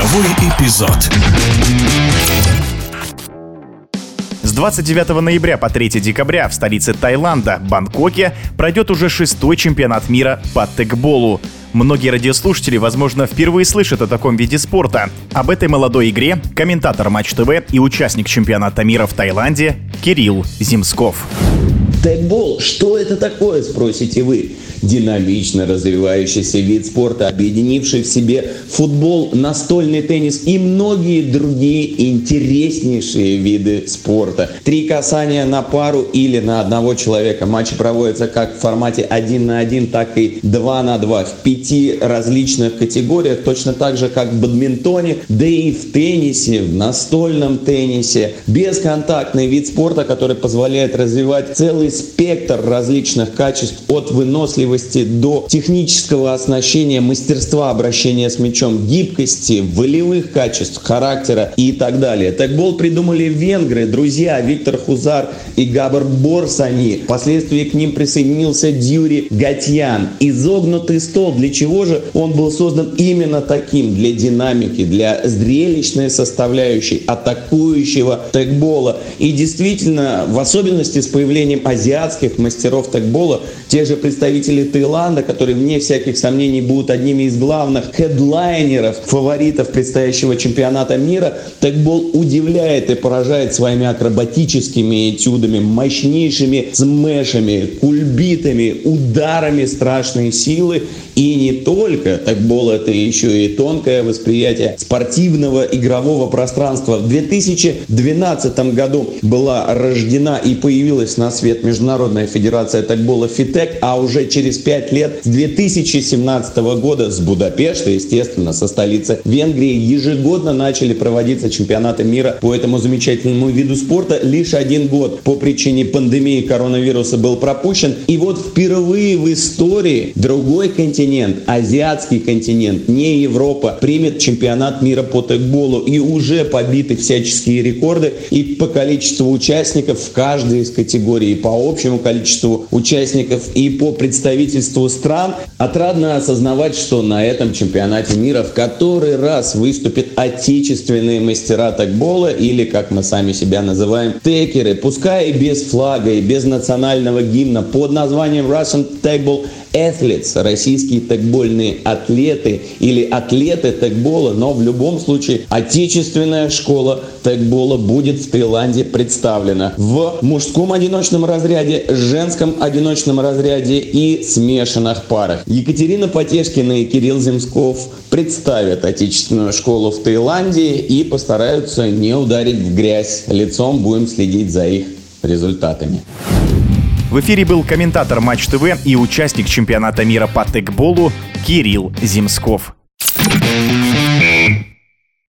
Игровой эпизод. С 29 ноября по 3 декабря в столице Таиланда, Бангкоке, пройдет уже шестой чемпионат мира по текболу. Многие радиослушатели, возможно, впервые слышат о таком виде спорта. Об этой молодой игре комментатор Матч ТВ и участник чемпионата мира в Таиланде Кирилл Зимсков. Тегбол, что это такое, спросите вы? Динамично развивающийся вид спорта, объединивший в себе футбол, настольный теннис и многие другие интереснейшие виды спорта. Три касания на пару или на одного человека. Матчи проводятся как в формате 1 на 1, так и 2 на 2 в пяти различных категориях, точно так же, как в бадминтоне, да и в теннисе, в настольном теннисе. Бесконтактный вид спорта, который позволяет развивать целый спектр различных качеств от выносливости до технического оснащения, мастерства обращения с мячом, гибкости, волевых качеств, характера и так далее. Тегбол придумали венгры, друзья Виктор Хузар и Габар Борсани. Впоследствии к ним присоединился Дюри Гатьян. Изогнутый стол. Для чего же он был создан именно таким? Для динамики, для зрелищной составляющей, атакующего тегбола. И действительно, в особенности с появлением азиатских мастеров тегбола, те же представители Таиланда, которые, вне всяких сомнений, будут одними из главных хедлайнеров, фаворитов предстоящего чемпионата мира, тегбол удивляет и поражает своими акробатическими этюдами, мощнейшими смешами, кульбитами, ударами страшной силы. И не только, тегбол это еще и тонкое восприятие спортивного игрового пространства. В 2012 году была рождена и появилась на свет Международная федерация тегбола ФИТЕК, а уже через пять лет, с 2017 года, с Будапешта, естественно, со столицы Венгрии, ежегодно начали проводиться чемпионаты мира по этому замечательному виду спорта. Лишь один год по причине пандемии коронавируса был пропущен. И вот впервые в истории другой континент, азиатский континент, не Европа, примет чемпионат мира по тегболу. И уже побиты всяческие рекорды и по количеству участников в каждой из категорий, по общему количеству участников и по представительству стран. Отрадно осознавать, что на этом чемпионате мира в который раз выступят отечественные мастера тегбола или, как мы сами себя называем, текеры, пускай и без флага, и без национального гимна, под названием Russian Table athletes, российские тегбольные атлеты или атлеты тегбола, но в любом случае отечественная школа тегбола будет в Таиланде представлена в мужском одиночном разряде, женском одиночном разряде и смешанных парах. Екатерина Потешкина и Кирилл Земсков представят отечественную школу в Таиланде и постараются не ударить в грязь лицом. Будем следить за их результатами. В эфире был комментатор Матч ТВ и участник чемпионата мира по текболу Кирилл Зимсков.